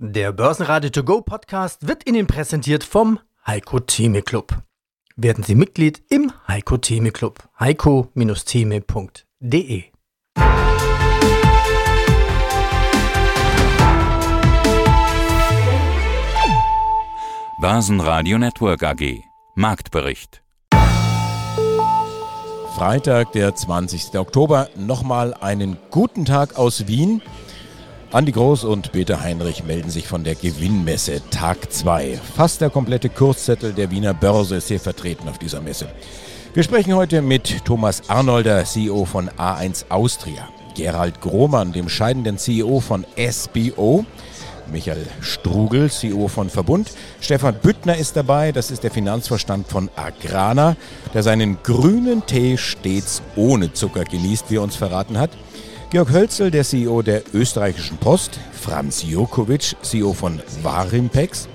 Der Börsenradio To Go Podcast wird Ihnen präsentiert vom Heiko Theme Club. Werden Sie Mitglied im Heiko Theme Club. heiko-theme.de Börsenradio Network AG Marktbericht Freitag, der 20. Oktober. Nochmal einen guten Tag aus Wien. Andi Groß und Peter Heinrich melden sich von der Gewinnmesse Tag 2. Fast der komplette Kurszettel der Wiener Börse ist hier vertreten auf dieser Messe. Wir sprechen heute mit Thomas Arnolder, CEO von A1 Austria, Gerald Grohmann, dem scheidenden CEO von SBO, Michael Strugel, CEO von Verbund. Stefan Büttner ist dabei, das ist der Finanzvorstand von Agrana, der seinen grünen Tee stets ohne Zucker genießt, wie er uns verraten hat. Georg Hölzel, der CEO der österreichischen Post, Franz Jokovic, CEO von Warimpex,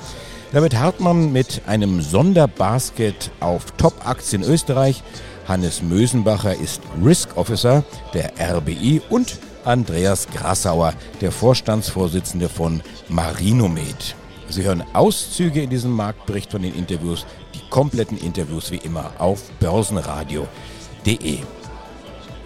David Hartmann mit einem Sonderbasket auf Top-Aktien Österreich, Hannes Mösenbacher ist Risk Officer der RBI und Andreas Grassauer, der Vorstandsvorsitzende von Marinomed. Sie hören Auszüge in diesem Marktbericht von den Interviews, die kompletten Interviews wie immer auf börsenradio.de.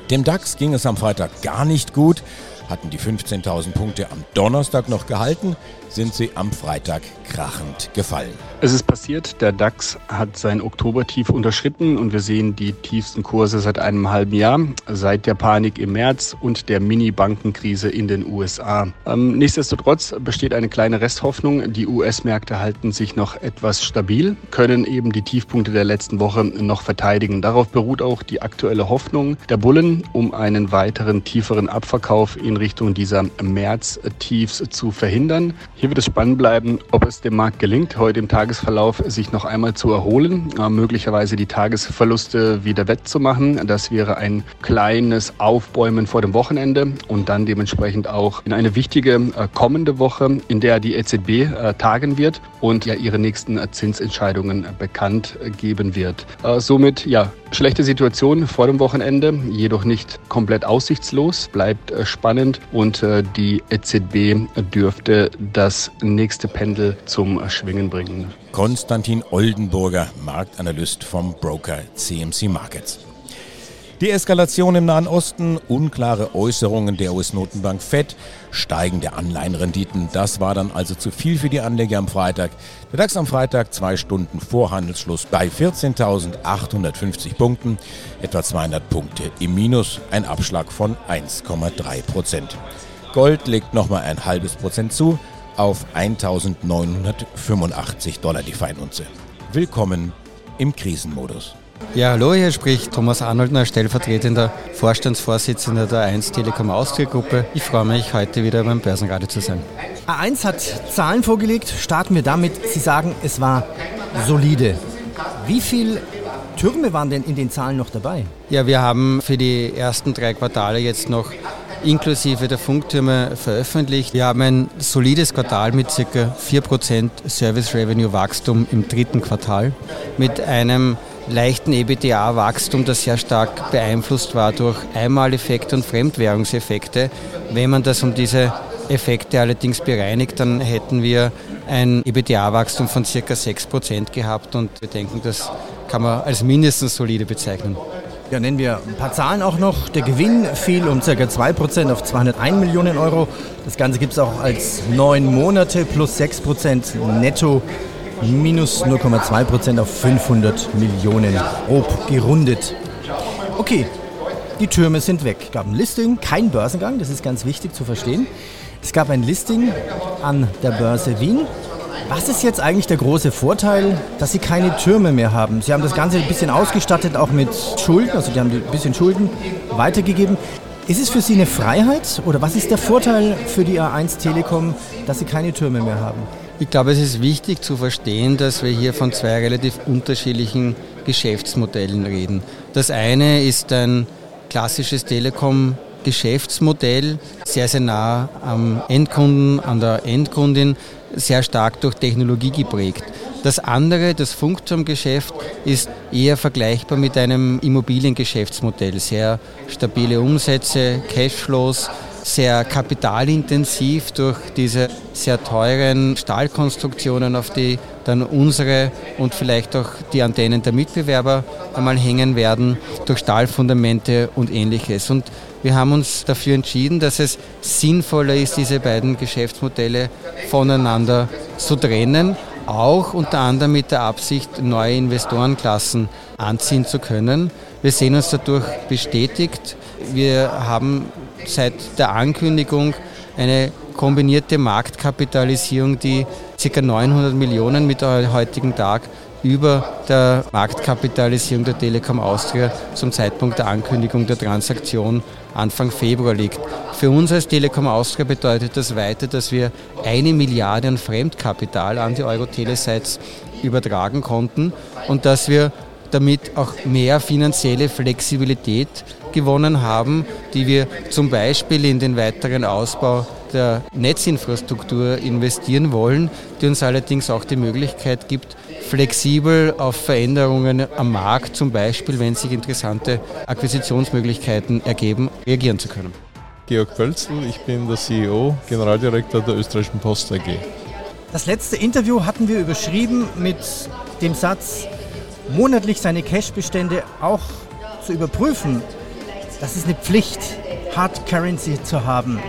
Dem DAX ging es am Freitag gar nicht gut, hatten die 15.000 Punkte am Donnerstag noch gehalten, sind sie am Freitag krachend gefallen. Es ist passiert, der DAX hat sein Oktobertief unterschritten und wir sehen die tiefsten Kurse seit einem halben Jahr, seit der Panik im März und der Mini-Bankenkrise in den USA. Ähm, nichtsdestotrotz besteht eine kleine Resthoffnung. Die US-Märkte halten sich noch etwas stabil, können eben die Tiefpunkte der letzten Woche noch verteidigen. Darauf beruht auch die aktuelle Hoffnung der Bullen, um einen weiteren tieferen Abverkauf in Richtung dieser März-Tiefs zu verhindern. Hier wird es spannend bleiben, ob es dem Markt gelingt, heute im Tagesverlauf sich noch einmal zu erholen, äh, möglicherweise die Tagesverluste wieder wettzumachen. Das wäre ein kleines Aufbäumen vor dem Wochenende und dann dementsprechend auch in eine wichtige äh, kommende Woche, in der die EZB äh, tagen wird und ja ihre nächsten Zinsentscheidungen bekannt geben wird. Somit ja schlechte Situation vor dem Wochenende, jedoch nicht komplett aussichtslos, bleibt spannend und die EZB dürfte das nächste Pendel zum Schwingen bringen. Konstantin Oldenburger, Marktanalyst vom Broker CMC Markets. Die Eskalation im Nahen Osten, unklare Äußerungen der US-Notenbank Fed, steigende Anleihenrenditen, das war dann also zu viel für die Anleger am Freitag. Der DAX am Freitag zwei Stunden vor Handelsschluss bei 14.850 Punkten, etwa 200 Punkte im Minus, ein Abschlag von 1,3 Prozent. Gold legt nochmal ein halbes Prozent zu auf 1985 Dollar die Feinunze. Willkommen im Krisenmodus. Ja, hallo, hier spricht Thomas Arnoldner, stellvertretender Vorstandsvorsitzender der 1 Telekom Austria Gruppe. Ich freue mich, heute wieder beim Börsenradio zu sein. A1 hat Zahlen vorgelegt. Starten wir damit. Sie sagen, es war solide. Wie viele Türme waren denn in den Zahlen noch dabei? Ja, wir haben für die ersten drei Quartale jetzt noch inklusive der Funktürme veröffentlicht. Wir haben ein solides Quartal mit ca. 4% Service Revenue Wachstum im dritten Quartal mit einem leichten EBITDA-Wachstum, das sehr stark beeinflusst war durch Einmaleffekte und Fremdwährungseffekte. Wenn man das um diese Effekte allerdings bereinigt, dann hätten wir ein EBITDA-Wachstum von ca. 6% gehabt und wir denken, das kann man als mindestens solide bezeichnen. Ja, nennen wir ein paar Zahlen auch noch. Der Gewinn fiel um ca. 2% auf 201 Millionen Euro. Das Ganze gibt es auch als neun Monate plus 6% netto minus 0,2% auf 500 Millionen grob gerundet. Okay, die Türme sind weg. Es gab ein Listing, kein Börsengang, das ist ganz wichtig zu verstehen. Es gab ein Listing an der Börse Wien was ist jetzt eigentlich der große Vorteil, dass Sie keine Türme mehr haben? Sie haben das Ganze ein bisschen ausgestattet, auch mit Schulden, also die haben ein bisschen Schulden weitergegeben. Ist es für Sie eine Freiheit oder was ist der Vorteil für die A1 Telekom, dass Sie keine Türme mehr haben? Ich glaube, es ist wichtig zu verstehen, dass wir hier von zwei relativ unterschiedlichen Geschäftsmodellen reden. Das eine ist ein klassisches Telekom Geschäftsmodell, sehr, sehr nah am Endkunden, an der Endkundin, sehr stark durch Technologie geprägt. Das andere, das Funkturmgeschäft, ist eher vergleichbar mit einem Immobiliengeschäftsmodell. Sehr stabile Umsätze, Cashflows, sehr kapitalintensiv durch diese sehr teuren Stahlkonstruktionen, auf die dann unsere und vielleicht auch die Antennen der Mitbewerber einmal hängen werden, durch Stahlfundamente und ähnliches. Und wir haben uns dafür entschieden, dass es sinnvoller ist, diese beiden Geschäftsmodelle voneinander zu trennen, auch unter anderem mit der Absicht, neue Investorenklassen anziehen zu können. Wir sehen uns dadurch bestätigt. Wir haben seit der Ankündigung eine kombinierte Marktkapitalisierung, die ca. 900 Millionen mit heutigen Tag über der Marktkapitalisierung der Telekom Austria zum Zeitpunkt der Ankündigung der Transaktion Anfang Februar liegt. Für uns als Telekom Austria bedeutet das weiter, dass wir eine Milliarde an Fremdkapital an die Euro-Telesites übertragen konnten und dass wir damit auch mehr finanzielle Flexibilität gewonnen haben, die wir zum Beispiel in den weiteren Ausbau der Netzinfrastruktur investieren wollen, die uns allerdings auch die Möglichkeit gibt, flexibel auf Veränderungen am Markt, zum Beispiel wenn sich interessante Akquisitionsmöglichkeiten ergeben, reagieren zu können. Georg Pölzl, ich bin der CEO, Generaldirektor der Österreichischen Post AG. Das letzte Interview hatten wir überschrieben mit dem Satz, monatlich seine Cash-Bestände auch zu überprüfen. Das ist eine Pflicht, Hard Currency zu haben.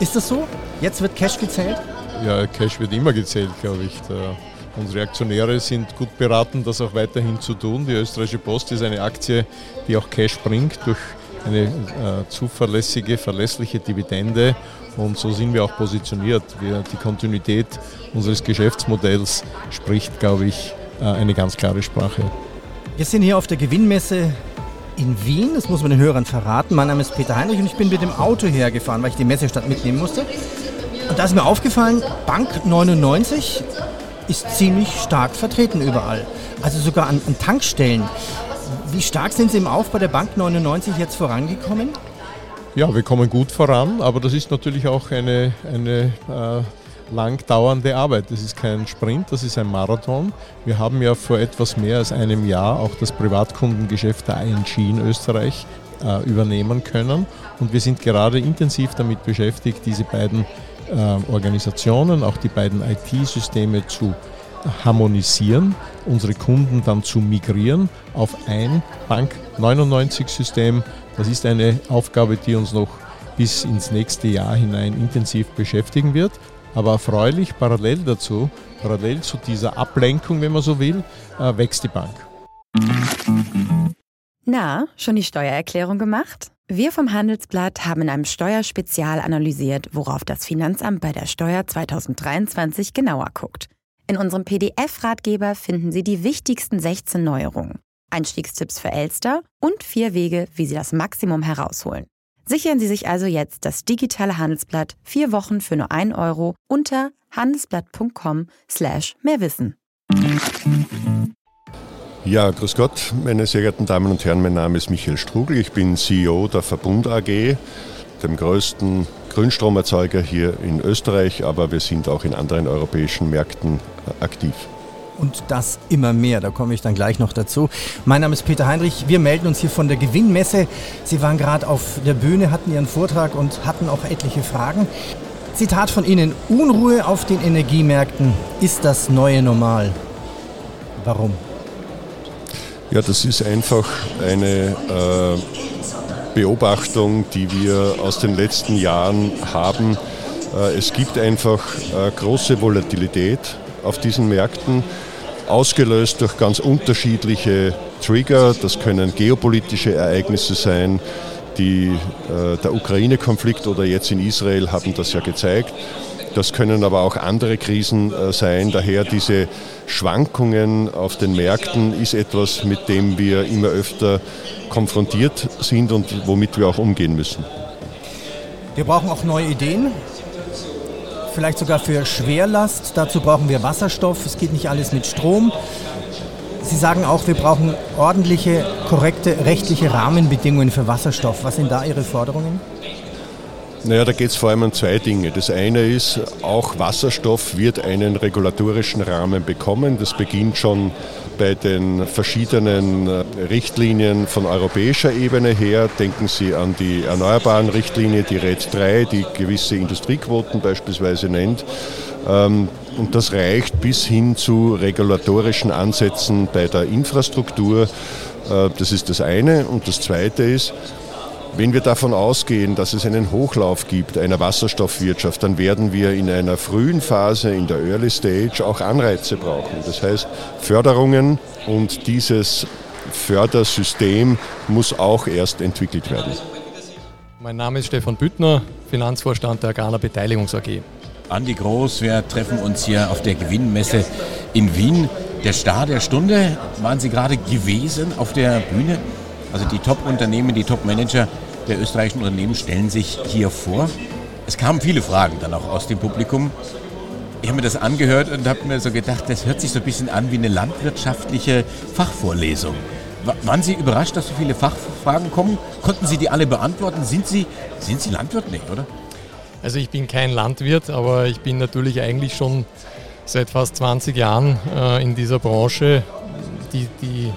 Ist das so? Jetzt wird Cash gezählt? Ja, Cash wird immer gezählt, glaube ich. Der Unsere Aktionäre sind gut beraten, das auch weiterhin zu tun. Die Österreichische Post ist eine Aktie, die auch Cash bringt durch eine äh, zuverlässige, verlässliche Dividende. Und so sind wir auch positioniert. Wir, die Kontinuität unseres Geschäftsmodells spricht, glaube ich, äh, eine ganz klare Sprache. Wir sind hier auf der Gewinnmesse in Wien, das muss man den Hörern verraten. Mein Name ist Peter Heinrich und ich bin mit dem Auto hergefahren, weil ich die Messestadt mitnehmen musste. Und da ist mir aufgefallen, Bank 99 ist ziemlich stark vertreten überall. Also sogar an, an Tankstellen. Wie stark sind Sie im Aufbau der Bank 99 jetzt vorangekommen? Ja, wir kommen gut voran, aber das ist natürlich auch eine, eine äh, lang dauernde Arbeit. Das ist kein Sprint, das ist ein Marathon. Wir haben ja vor etwas mehr als einem Jahr auch das Privatkundengeschäft der ING in Österreich äh, übernehmen können und wir sind gerade intensiv damit beschäftigt, diese beiden äh, Organisationen, auch die beiden IT-Systeme zu harmonisieren, unsere Kunden dann zu migrieren auf ein Bank 99-System. Das ist eine Aufgabe, die uns noch bis ins nächste Jahr hinein intensiv beschäftigen wird. Aber erfreulich, parallel dazu, parallel zu dieser Ablenkung, wenn man so will, äh, wächst die Bank. Na, schon die Steuererklärung gemacht? Wir vom Handelsblatt haben in einem Steuerspezial analysiert, worauf das Finanzamt bei der Steuer 2023 genauer guckt. In unserem PDF-Ratgeber finden Sie die wichtigsten 16 Neuerungen, Einstiegstipps für Elster und vier Wege, wie Sie das Maximum herausholen. Sichern Sie sich also jetzt das digitale Handelsblatt vier Wochen für nur 1 Euro unter handelsblatt.com slash mehrwissen. Ja, grüß Gott, meine sehr geehrten Damen und Herren, mein Name ist Michael Strugel, ich bin CEO der Verbund AG, dem größten Grünstromerzeuger hier in Österreich, aber wir sind auch in anderen europäischen Märkten äh, aktiv. Und das immer mehr, da komme ich dann gleich noch dazu. Mein Name ist Peter Heinrich, wir melden uns hier von der Gewinnmesse. Sie waren gerade auf der Bühne, hatten Ihren Vortrag und hatten auch etliche Fragen. Zitat von Ihnen, Unruhe auf den Energiemärkten ist das neue Normal. Warum? Ja, das ist einfach eine äh, Beobachtung, die wir aus den letzten Jahren haben. Äh, es gibt einfach äh, große Volatilität auf diesen Märkten, ausgelöst durch ganz unterschiedliche Trigger. Das können geopolitische Ereignisse sein. Die, äh, der Ukraine-Konflikt oder jetzt in Israel haben das ja gezeigt. Das können aber auch andere Krisen äh, sein. Daher diese Schwankungen auf den Märkten ist etwas, mit dem wir immer öfter konfrontiert sind und womit wir auch umgehen müssen. Wir brauchen auch neue Ideen, vielleicht sogar für Schwerlast. Dazu brauchen wir Wasserstoff. Es geht nicht alles mit Strom. Sie sagen auch, wir brauchen ordentliche, korrekte rechtliche Rahmenbedingungen für Wasserstoff. Was sind da Ihre Forderungen? Naja, da geht es vor allem um zwei Dinge. Das eine ist, auch Wasserstoff wird einen regulatorischen Rahmen bekommen. Das beginnt schon bei den verschiedenen äh, Richtlinien von europäischer Ebene her. Denken Sie an die erneuerbaren Richtlinie, die RED 3, die gewisse Industriequoten beispielsweise nennt. Ähm, und das reicht bis hin zu regulatorischen Ansätzen bei der Infrastruktur. Äh, das ist das eine. Und das zweite ist, wenn wir davon ausgehen, dass es einen Hochlauf gibt einer Wasserstoffwirtschaft, dann werden wir in einer frühen Phase, in der Early Stage, auch Anreize brauchen. Das heißt, Förderungen und dieses Fördersystem muss auch erst entwickelt werden. Mein Name ist Stefan Büttner, Finanzvorstand der Agrana Beteiligungs AG. Andi Groß, wir treffen uns hier auf der Gewinnmesse in Wien. Der Star der Stunde, waren Sie gerade gewesen auf der Bühne? Also die Top-Unternehmen, die Top-Manager der österreichischen Unternehmen stellen sich hier vor. Es kamen viele Fragen dann auch aus dem Publikum. Ich habe mir das angehört und habe mir so gedacht, das hört sich so ein bisschen an wie eine landwirtschaftliche Fachvorlesung. Waren Sie überrascht, dass so viele Fachfragen kommen? Konnten Sie die alle beantworten? Sind Sie, sind Sie Landwirt? nicht, oder? Also ich bin kein Landwirt, aber ich bin natürlich eigentlich schon seit fast 20 Jahren äh, in dieser Branche. Die, die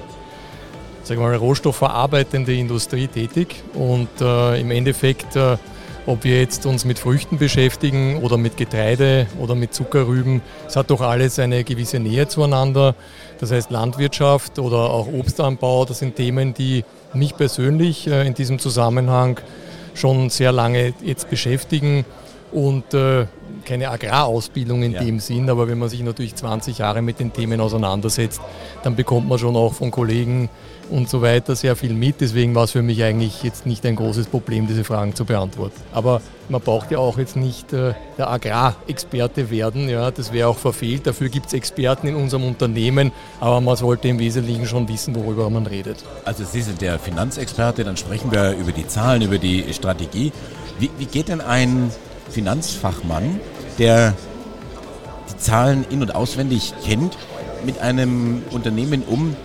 sagen wir mal, rohstoffverarbeitende Industrie tätig und äh, im Endeffekt, äh, ob wir jetzt uns mit Früchten beschäftigen oder mit Getreide oder mit Zuckerrüben, es hat doch alles eine gewisse Nähe zueinander. Das heißt Landwirtschaft oder auch Obstanbau, das sind Themen, die mich persönlich äh, in diesem Zusammenhang schon sehr lange jetzt beschäftigen und äh, keine Agrarausbildung in ja. dem Sinn, aber wenn man sich natürlich 20 Jahre mit den Themen auseinandersetzt, dann bekommt man schon auch von Kollegen und so weiter sehr viel mit. Deswegen war es für mich eigentlich jetzt nicht ein großes Problem, diese Fragen zu beantworten. Aber man braucht ja auch jetzt nicht äh, der Agrarexperte werden. Ja, das wäre auch verfehlt. Dafür gibt es Experten in unserem Unternehmen, aber man sollte im Wesentlichen schon wissen, worüber man redet. Also Sie sind der Finanzexperte, dann sprechen wir über die Zahlen, über die Strategie. Wie, wie geht denn ein Finanzfachmann, der die Zahlen in- und auswendig kennt, mit einem Unternehmen um,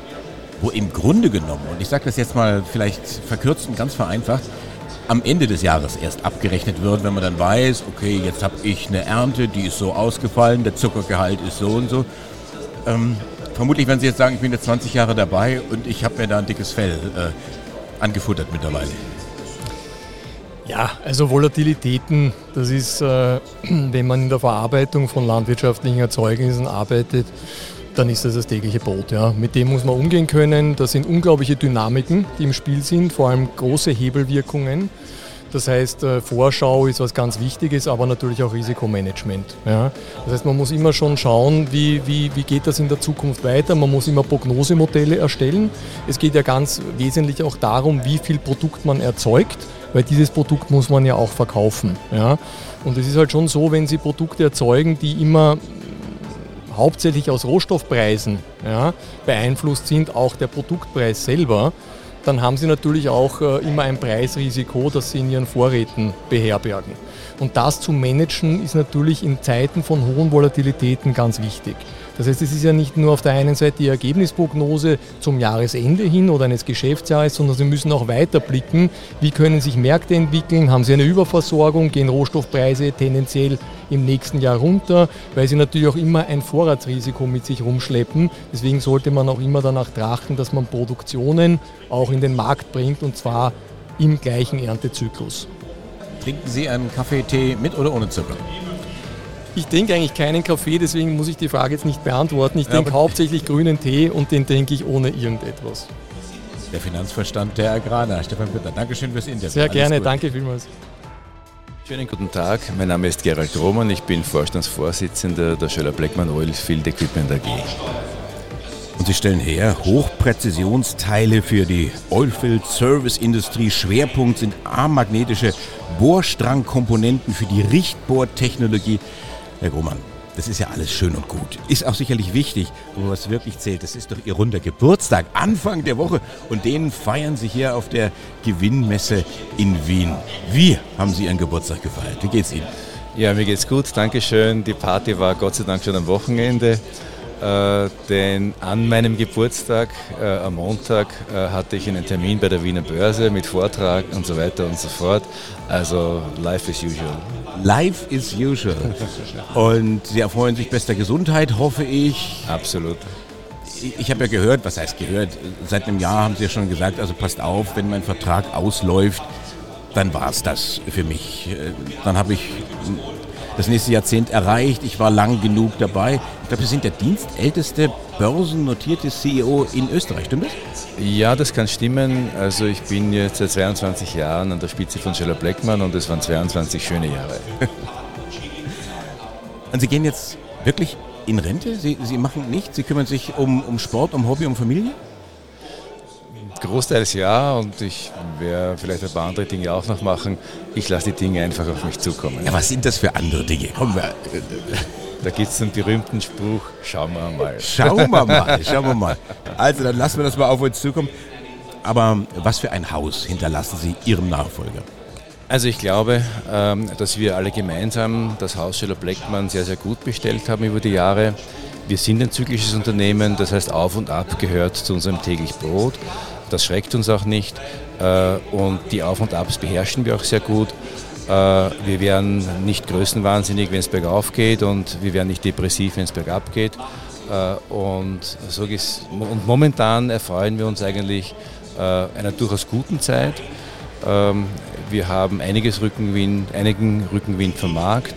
wo im Grunde genommen, und ich sage das jetzt mal vielleicht verkürzt und ganz vereinfacht, am Ende des Jahres erst abgerechnet wird, wenn man dann weiß, okay, jetzt habe ich eine Ernte, die ist so ausgefallen, der Zuckergehalt ist so und so. Ähm, vermutlich werden Sie jetzt sagen, ich bin jetzt 20 Jahre dabei und ich habe mir da ein dickes Fell äh, angefuttert mittlerweile. Ja, also Volatilitäten, das ist, äh, wenn man in der Verarbeitung von landwirtschaftlichen Erzeugnissen arbeitet, dann ist das das tägliche Brot. Ja. Mit dem muss man umgehen können. Das sind unglaubliche Dynamiken, die im Spiel sind, vor allem große Hebelwirkungen. Das heißt, äh, Vorschau ist was ganz Wichtiges, aber natürlich auch Risikomanagement. Ja. Das heißt, man muss immer schon schauen, wie, wie, wie geht das in der Zukunft weiter. Man muss immer Prognosemodelle erstellen. Es geht ja ganz wesentlich auch darum, wie viel Produkt man erzeugt, weil dieses Produkt muss man ja auch verkaufen. Ja. Und es ist halt schon so, wenn Sie Produkte erzeugen, die immer hauptsächlich aus Rohstoffpreisen ja, beeinflusst sind, auch der Produktpreis selber, dann haben Sie natürlich auch äh, immer ein Preisrisiko, das Sie in Ihren Vorräten beherbergen. Und das zu managen ist natürlich in Zeiten von hohen Volatilitäten ganz wichtig. Das heißt, es ist ja nicht nur auf der einen Seite die Ergebnisprognose zum Jahresende hin oder eines Geschäftsjahres, sondern Sie müssen auch weiter blicken, wie können sich Märkte entwickeln, haben Sie eine Überversorgung, gehen Rohstoffpreise tendenziell im nächsten Jahr runter, weil Sie natürlich auch immer ein Vorratsrisiko mit sich rumschleppen. Deswegen sollte man auch immer danach trachten, dass man Produktionen auch in den Markt bringt und zwar im gleichen Erntezyklus. Trinken Sie einen Kaffee, Tee mit oder ohne Zucker? Ich trinke eigentlich keinen Kaffee, deswegen muss ich die Frage jetzt nicht beantworten. Ich trinke ja, hauptsächlich grünen Tee und den trinke ich ohne irgendetwas. Der Finanzverstand der Agrana, Stefan Bitter. Dankeschön fürs Interview. Sehr Alles gerne, gut. danke vielmals. Schönen guten Tag, mein Name ist Gerald Roman, ich bin Vorstandsvorsitzender der Schöller Blackman Oilfield Equipment AG. Und Sie stellen her Hochpräzisionsteile für die Oilfield Service Industrie. Schwerpunkt sind armmagnetische Bohrstrangkomponenten für die Richtbohrtechnologie. Herr Grohmann, das ist ja alles schön und gut. Ist auch sicherlich wichtig, aber was wirklich zählt, das ist doch Ihr runder Geburtstag, Anfang der Woche. Und den feiern Sie hier auf der Gewinnmesse in Wien. Wie haben Sie Ihren Geburtstag gefeiert? Wie geht's Ihnen? Ja, mir geht's gut, Dankeschön. Die Party war Gott sei Dank schon am Wochenende. Äh, denn an meinem Geburtstag, äh, am Montag, äh, hatte ich einen Termin bei der Wiener Börse mit Vortrag und so weiter und so fort. Also life is usual. Life is usual. Und Sie erfreuen sich bester Gesundheit, hoffe ich. Absolut. Ich, ich habe ja gehört, was heißt gehört, seit einem Jahr haben Sie ja schon gesagt, also passt auf, wenn mein Vertrag ausläuft, dann war es das für mich. Äh, Dann habe ich das nächste Jahrzehnt erreicht. Ich war lang genug dabei. Ich glaube, Sie sind der dienstälteste börsennotierte CEO in Österreich, stimmt das? Ja, das kann stimmen. Also ich bin jetzt seit 22 Jahren an der Spitze von Scheller Blackman und es waren 22 schöne Jahre. Und Sie gehen jetzt wirklich in Rente? Sie, Sie machen nichts? Sie kümmern sich um, um Sport, um Hobby, um Familie? Großteils ja und ich werde vielleicht ein paar andere Dinge auch noch machen. Ich lasse die Dinge einfach auf mich zukommen. Ja, was sind das für andere Dinge? Kommen wir. Da gibt es einen berühmten Spruch, schauen wir mal. Schauen wir mal, schauen wir mal. Also dann lassen wir das mal auf uns zukommen. Aber was für ein Haus hinterlassen Sie Ihrem Nachfolger? Also ich glaube, ähm, dass wir alle gemeinsam das Haus Scheller Blackman sehr, sehr gut bestellt haben über die Jahre. Wir sind ein zyklisches Unternehmen, das heißt auf und ab gehört zu unserem täglich Brot. Das schreckt uns auch nicht äh, und die Auf und Abs beherrschen wir auch sehr gut. Äh, Wir werden nicht größenwahnsinnig, wenn es bergauf geht und wir werden nicht depressiv, wenn es bergab geht. Äh, Und, so und momentan erfreuen wir uns eigentlich einer durchaus guten Zeit. Ähm, Wir haben einiges Rückenwind, einigen Rückenwind vom Markt.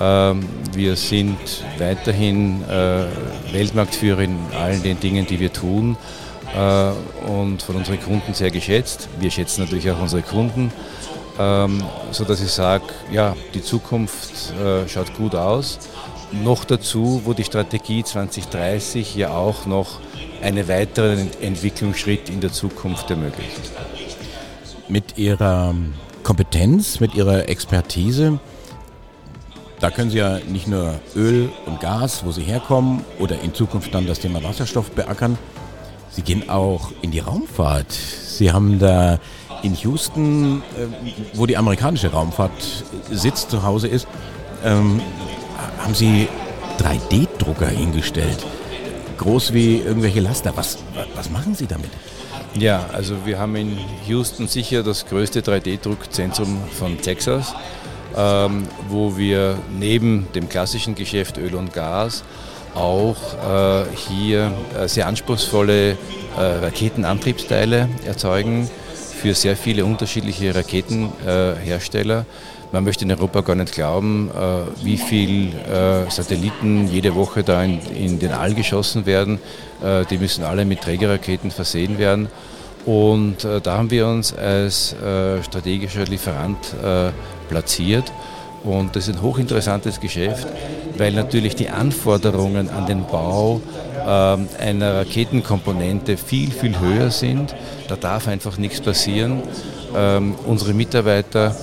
Ähm, Wir sind weiterhin Weltmarktführer in allen den Dingen, die wir tun und von unseren Kunden sehr geschätzt. Wir schätzen natürlich auch unsere Kunden, ähm, sodass ich sage, ja, die Zukunft äh, schaut gut aus. Noch dazu, wo die Strategie 2030 ja auch noch einen weiteren Ent- Entwicklungsschritt in der Zukunft ermöglicht. Mit Ihrer Kompetenz, mit Ihrer Expertise, da können Sie ja nicht nur Öl und Gas, wo Sie herkommen, oder in Zukunft dann das Thema Wasserstoff beackern. Sie gehen auch in die Raumfahrt. Sie haben da in Houston, äh, wo die amerikanische Raumfahrt sitzt, zu Hause ist, ähm, haben Sie 3D-Drucker hingestellt. Groß wie irgendwelche Laster. Was, was machen Sie damit? Ja, also wir haben in Houston sicher das größte 3D-Druckzentrum von Texas, ähm, wo wir neben dem klassischen Geschäft Öl und Gas auch äh, hier äh, sehr anspruchsvolle äh, Raketenantriebsteile erzeugen für sehr viele unterschiedliche Raketenhersteller. Man möchte in Europa gar nicht glauben, äh, wie viel äh, Satelliten jede Woche da in, den All geschossen werden. Die müssen alle mit Trägerraketen versehen werden. Und da haben wir uns als strategischer Lieferant platziert. Und das ist ein hochinteressantes Geschäft, weil natürlich die Anforderungen an den Bau ähm, einer Raketenkomponente viel, viel höher sind. Da darf einfach nichts passieren. Ähm, unsere Mitarbeiter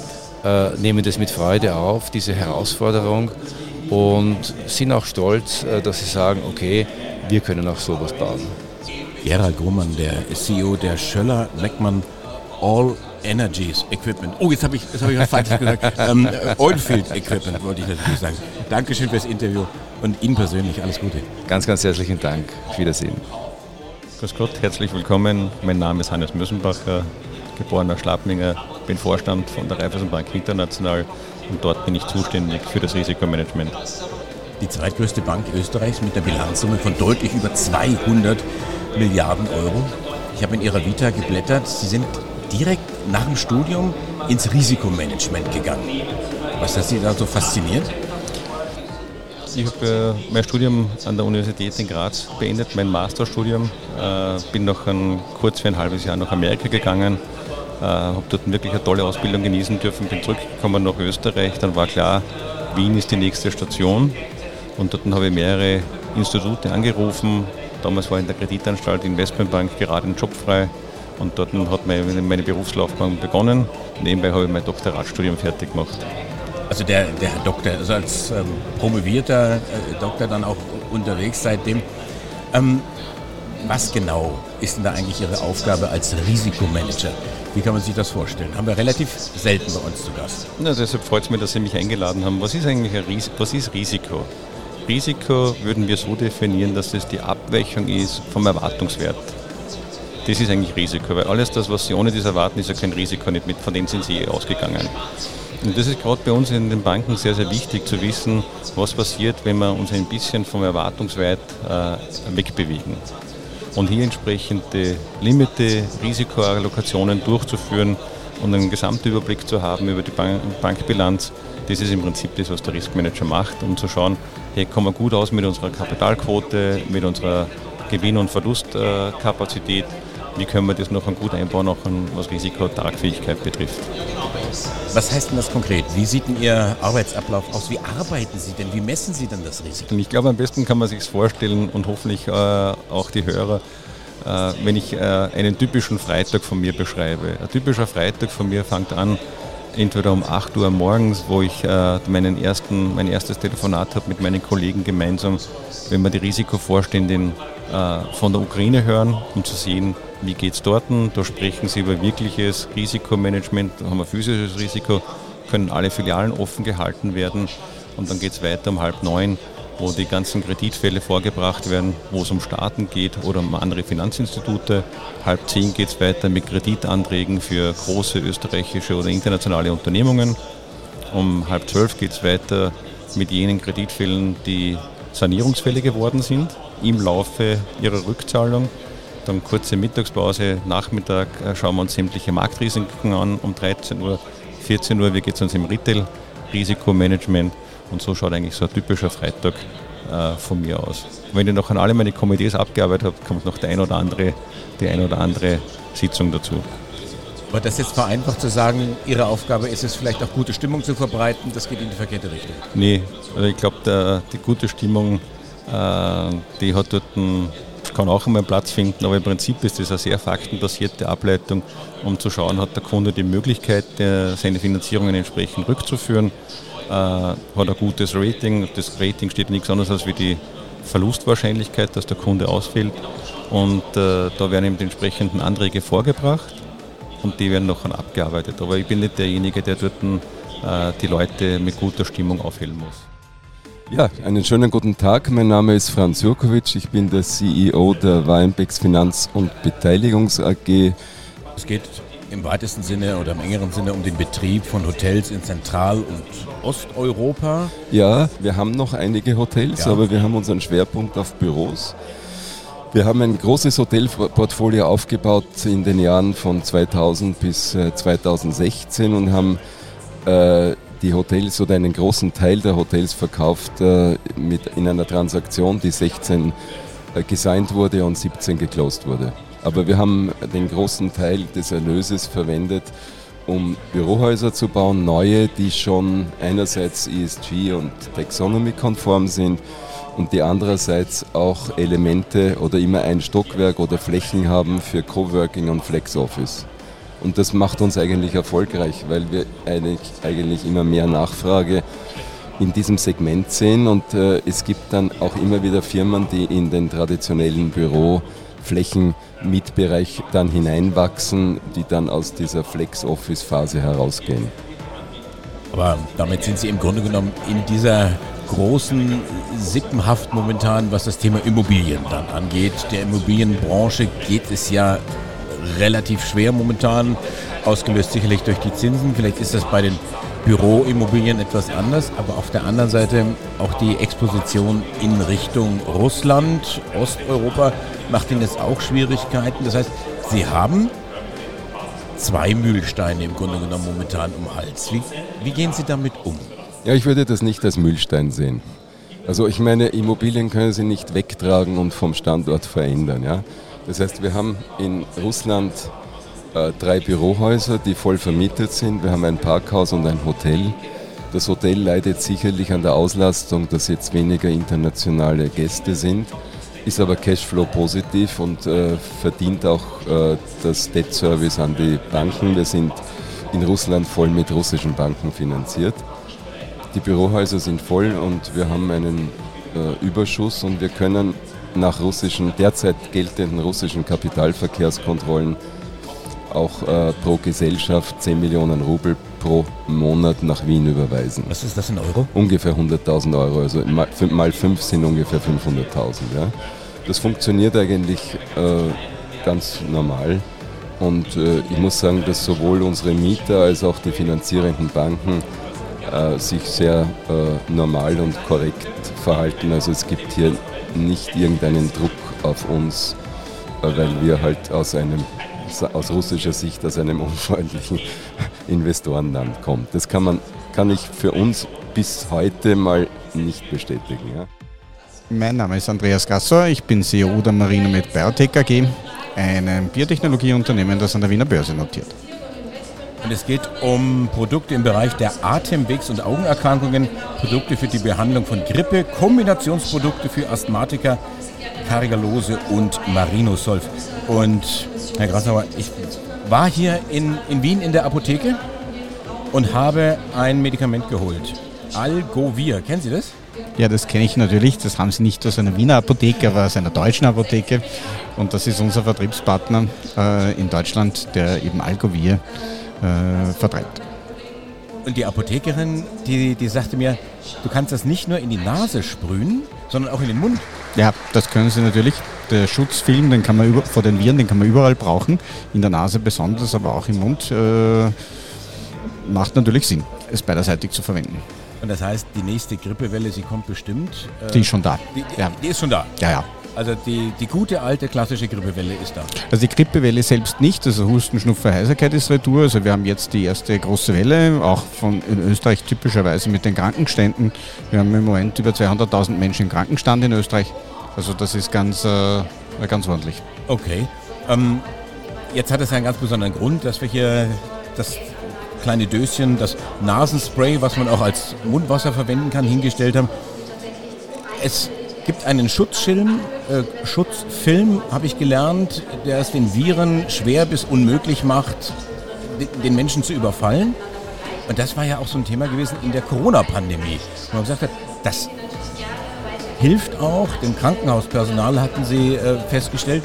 äh, nehmen das mit Freude auf, diese Herausforderung, und sind auch stolz, äh, dass sie sagen, okay, wir können auch sowas bauen. Gerald Grumann, der CEO der Schöller Leckmann All Energies Equipment. Oh, jetzt habe ich, jetzt hab ich was falsch gesagt. Ähm, äh, Oilfield Equipment wollte ich natürlich sagen. Dankeschön fürs Interview und Ihnen persönlich alles Gute. Ganz, ganz herzlichen Dank. Auf Wiedersehen. Grüß Gott, herzlich willkommen. Mein Name ist Hannes Mösenbacher, geborener Schlappminger, bin Vorstand von der Raiffeisenbank International und dort bin ich zuständig für das Risikomanagement. Die zweitgrößte Bank Österreichs mit einer Bilanzsumme von deutlich über 200 Milliarden Euro. Ich habe in Ihrer Vita geblättert. Sie sind direkt nach dem Studium ins Risikomanagement gegangen. Was hat Sie da so fasziniert? Ich habe äh, mein Studium an der Universität in Graz beendet, mein Masterstudium. Äh, bin noch ein, kurz für ein halbes Jahr nach Amerika gegangen, äh, habe dort wirklich eine tolle Ausbildung genießen dürfen, bin zurückgekommen nach Österreich. Dann war klar, Wien ist die nächste Station. Und dort habe ich mehrere Institute angerufen. Damals war in der Kreditanstalt Investmentbank gerade ein Job frei. Und dort hat meine, meine Berufslaufbahn begonnen. Nebenbei habe ich mein Doktoratstudium fertig gemacht. Also der, der Herr Doktor, also als ähm, promovierter äh, Doktor dann auch unterwegs seitdem. Ähm, was genau ist denn da eigentlich Ihre Aufgabe als Risikomanager? Wie kann man sich das vorstellen? Haben wir relativ selten bei uns zu Gast. Na, deshalb freut es mich, dass Sie mich eingeladen haben. Was ist eigentlich ein Ris was ist Risiko? Risiko würden wir so definieren, dass es die Abweichung ist vom Erwartungswert. Das ist eigentlich Risiko, weil alles das, was Sie ohne das erwarten, ist ja kein Risiko, nicht mit, von dem sind Sie eh ausgegangen. Und das ist gerade bei uns in den Banken sehr, sehr wichtig zu wissen, was passiert, wenn wir uns ein bisschen vom Erwartungswert äh, wegbewegen. Und hier entsprechende Limite, Risikoallokationen durchzuführen und einen Gesamtüberblick zu haben über die Bank Bankbilanz, das ist im Prinzip das, was der Riskmanager macht, um zu schauen, hey, kommen wir gut aus mit unserer Kapitalquote, mit unserer Gewinn- und Verlustkapazität, wie können wir das noch gut einbauen, auch was Risikotragfähigkeit betrifft. Was heißt denn das konkret? Wie sieht denn Ihr Arbeitsablauf aus? Wie arbeiten Sie denn? Wie messen Sie denn das Risiko? Ich glaube, am besten kann man sich vorstellen und hoffentlich äh, auch die Hörer, äh, wenn ich äh, einen typischen Freitag von mir beschreibe. Ein typischer Freitag von mir fängt an, entweder um 8 Uhr morgens, wo ich äh, meinen ersten, mein erstes Telefonat habe mit meinen Kollegen gemeinsam, wenn wir die Risikovorständin äh, von der Ukraine hören, um zu sehen, wie geht es dort. Da sprechen sie über wirkliches Risikomanagement, da haben wir physisches Risiko, können alle Filialen offen gehalten werden und dann geht es weiter um halb neun, wo die ganzen Kreditfälle vorgebracht werden, wo es um Staaten geht oder um andere Finanzinstitute. Halb zehn geht es weiter mit Kreditanträgen für große österreichische oder internationale Unternehmungen. Um halb zwölf geht es weiter mit jenen Kreditfällen, die Sanierungsfälle geworden sind im Laufe ihrer Rückzahlung. Dann kurze Mittagspause, Nachmittag äh, schauen wir uns sämtliche Marktrisiken an um 13 Uhr, 14 Uhr, wie geht es uns im Retail-Risikomanagement und so schaut eigentlich so ein typischer Freitag äh, von mir aus. Wenn ich noch an alle meine Komitees abgearbeitet habe, kommt noch die ein oder andere, die ein oder andere Sitzung dazu. Aber das jetzt vereinfacht zu sagen, Ihre Aufgabe ist es vielleicht auch gute Stimmung zu verbreiten, das geht in die verkehrte Richtung. Nee, also ich glaube, die gute Stimmung, äh, die hat dort kann auch einmal Platz finden, aber im Prinzip ist das eine sehr faktenbasierte Ableitung, um zu schauen, hat der Kunde die Möglichkeit, seine Finanzierungen entsprechend rückzuführen äh, hat ein gutes Rating. Das Rating steht nichts anderes als wie die Verlustwahrscheinlichkeit, dass der Kunde ausfällt. Und äh, da werden eben die entsprechenden Anträge vorgebracht und die werden noch abgearbeitet. Aber ich bin nicht derjenige, der dort äh, die Leute mit guter Stimmung aufhellen muss. Ja, einen schönen guten Tag. Mein Name ist Franz Jurkovic. Ich bin der CEO der Weinbecks Finanz- und Beteiligungs AG. Es geht im weitesten Sinne oder im engeren Sinne um den Betrieb von Hotels in Zentral- und Osteuropa? Ja, wir haben noch einige Hotels, ja. aber wir haben unseren Schwerpunkt auf Büros. Wir haben ein großes Hotelportfolio aufgebaut in den Jahren von 2000 bis 2016 äh, und haben äh, die Hotels oder einen großen Teil der Hotels verkauft äh, mit, in einer Transaktion, die 16 äh, gesigned wurde und 17 geclosed wurde. Aber wir haben den großen Teil des Erlöses verwendet, um Bürohäuser zu bauen, neue, die schon einerseits ESG und Taxonomy-konform sind und die andererseits auch Elemente oder immer ein Stockwerk oder Flächen haben für Coworking und FlexOffice. Und das macht uns eigentlich erfolgreich, weil wir eigentlich, immer mehr Nachfrage in diesem Segment sehen und äh, es gibt dann auch immer wieder Firmen, die in den traditionellen Büro Flächenmietbereich dann hineinwachsen, die dann aus dieser Flex-Office-Phase herausgehen. Aber damit sind Sie im Grunde genommen in dieser großen Sippenhaft momentan, was das Thema Immobilien dann angeht. Der Immobilienbranche geht es ja relativ schwer momentan, ausgelöst sicherlich durch die Zinsen. Vielleicht ist das bei den Büroimmobilien etwas anders, aber auf der anderen Seite auch die Exposition in Richtung Russland, Osteuropa macht Ihnen das auch Schwierigkeiten. Das heißt, Sie haben zwei Mühlsteine im Grunde genommen momentan um Hals. Wie, wie gehen Sie damit um? Ja, ich würde das nicht als Mühlstein sehen. Also ich meine, Immobilien können Sie nicht wegtragen und vom Standort verändern. Ja? Das heißt, wir haben in Russland äh, drei Bürohäuser, die voll vermietet sind. Wir haben ein Parkhaus und ein Hotel. Das Hotel leidet sicherlich an der Auslastung, dass jetzt weniger internationale Gäste sind, ist aber Cashflow positiv und äh, verdient auch äh, das Debt Service an die Banken. Wir sind in Russland voll mit russischen Banken finanziert. Die Bürohäuser sind voll und wir haben einen äh, Überschuss und wir können nach russischen, derzeit geltenden russischen Kapitalverkehrskontrollen auch äh, pro Gesellschaft 10 Millionen Rubel pro Monat nach Wien überweisen. Was ist das in Euro? Ungefähr 100.000 Euro, also mal, mal fünf sind ungefähr 500.000. Ja. Das funktioniert eigentlich äh, ganz normal. Und äh, ich muss sagen, dass sowohl unsere Mieter als auch die finanzierenden Banken äh, sich sehr äh, normal und korrekt verhalten. Also es gibt hier nicht irgendeinen Druck auf uns, weil wir halt aus einem aus russischer Sicht aus einem unfreundlichen Investorenland kommen. Das kann man kann ich für uns bis heute mal nicht bestätigen. Ja. Mein Name ist Andreas Gasser, ich bin CEO der Marinomed Biotech AG, einem Biotechnologieunternehmen, das an der Wiener Börse notiert. Und es geht um Produkte im Bereich der Atemwegs- und Augenerkrankungen, Produkte für die Behandlung von Grippe, Kombinationsprodukte für Asthmatiker, Karigalose und Marinosolf. Und Herr Grassauer, ich war hier in, in Wien in der Apotheke und habe ein Medikament geholt. Algovir. Kennen Sie das? Ja, das kenne ich natürlich. Das haben Sie nicht aus einer Wiener Apotheke, aber aus einer deutschen Apotheke. Und das ist unser Vertriebspartner äh, in Deutschland, der eben Algovir äh, vertreibt. Und die Apothekerin, die, die sagte mir, du kannst das nicht nur in die Nase sprühen, sondern auch in den Mund. Ja, das können Sie natürlich. Der Schutzfilm, den kann man über, vor den Viren, den kann man überall brauchen. In der Nase besonders, aber auch im Mund. Äh, macht natürlich Sinn, es beiderseitig zu verwenden. Und das heißt, die nächste Grippewelle, sie kommt bestimmt. Äh, die ist schon da. Die, ja. die ist schon da. Ja, ja. Also die, die gute alte klassische Grippewelle ist da. Also die Grippewelle selbst nicht, also Husten, Schnupfen, Heiserkeit ist retour. Also wir haben jetzt die erste große Welle, auch von in Österreich typischerweise mit den Krankenständen. Wir haben im Moment über 200.000 Menschen im Krankenstand in Österreich. Also das ist ganz, äh, ganz ordentlich. Okay. Ähm, jetzt hat es einen ganz besonderen Grund, dass wir hier das kleine Döschen, das Nasenspray, was man auch als Mundwasser verwenden kann, hingestellt haben. Es gibt einen Schutzschirm, äh, Schutzfilm, habe ich gelernt, der es den Viren schwer bis unmöglich macht, den Menschen zu überfallen. Und das war ja auch so ein Thema gewesen in der Corona-Pandemie. Wo man gesagt hat, das hilft auch, dem Krankenhauspersonal hatten sie äh, festgestellt,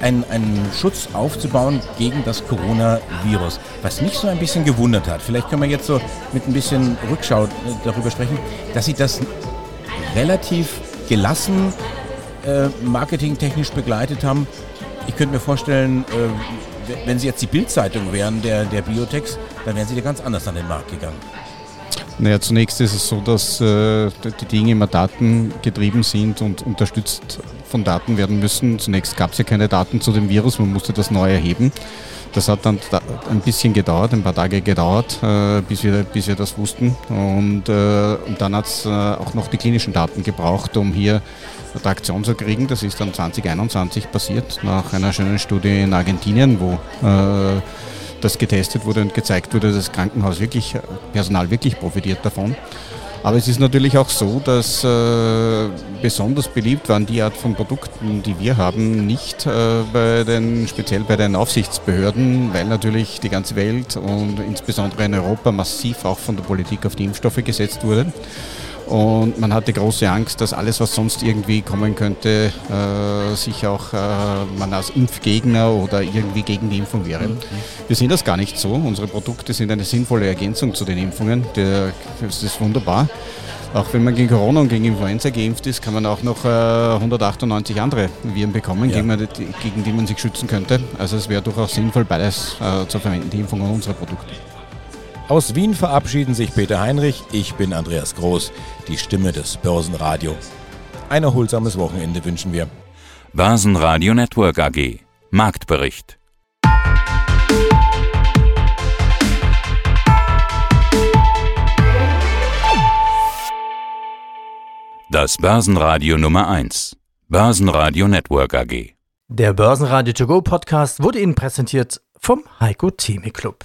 einen, einen Schutz aufzubauen gegen das Coronavirus. Was mich so ein bisschen gewundert hat, vielleicht können wir jetzt so mit ein bisschen Rückschau äh, darüber sprechen, dass Sie das relativ gelassen äh, marketingtechnisch begleitet haben. Ich könnte mir vorstellen, äh, wenn Sie jetzt die Bildzeitung wären der, der Biotex, dann wären Sie da ganz anders an den Markt gegangen. Naja, zunächst ist es so, dass äh, die Dinge immer datengetrieben sind und unterstützt von Daten werden müssen. Zunächst gab es ja keine Daten zu dem Virus, man musste das neu erheben. Das hat dann ein bisschen gedauert, ein paar Tage gedauert, äh, bis, wir, bis wir das wussten. Und, äh, und dann hat es äh, auch noch die klinischen Daten gebraucht, um hier eine Aktion zu kriegen. Das ist dann 2021 passiert, nach einer schönen Studie in Argentinien, wo das getestet wurde und gezeigt wurde, dass das Krankenhaus wirklich, Personal wirklich profitiert davon. Aber es ist natürlich auch so, dass äh, besonders beliebt waren die Art von Produkten, die wir haben, nicht äh, bei den, speziell bei den Aufsichtsbehörden, weil natürlich die ganze Welt und insbesondere in Europa massiv auch von der Politik auf die Impfstoffe gesetzt wurde. Und man hatte große Angst, dass alles, was sonst irgendwie kommen könnte, äh, sich auch äh, man als Impfgegner oder irgendwie gegen die Impfung wäre. Mhm. Wir sehen das gar nicht so. Unsere Produkte sind eine sinnvolle Ergänzung zu den Impfungen. Der, das ist wunderbar. Auch wenn man gegen Corona und gegen Influenza geimpft ist, kann man auch noch äh, 198 andere Viren bekommen, ja. gegen, man, gegen, die man sich schützen könnte. Also es wäre durchaus sinnvoll, beides äh, zu verwenden, die Impfung und unsere Produkte. Aus Wien verabschieden sich Peter Heinrich, ich bin Andreas Groß, die Stimme des Börsenradio. Ein erholsames Wochenende wünschen wir. Börsenradio Network AG Marktbericht Das Börsenradio Nummer 1 Börsenradio Network AG Der Börsenradio To Go Podcast wurde Ihnen präsentiert vom Heiko Theme Club.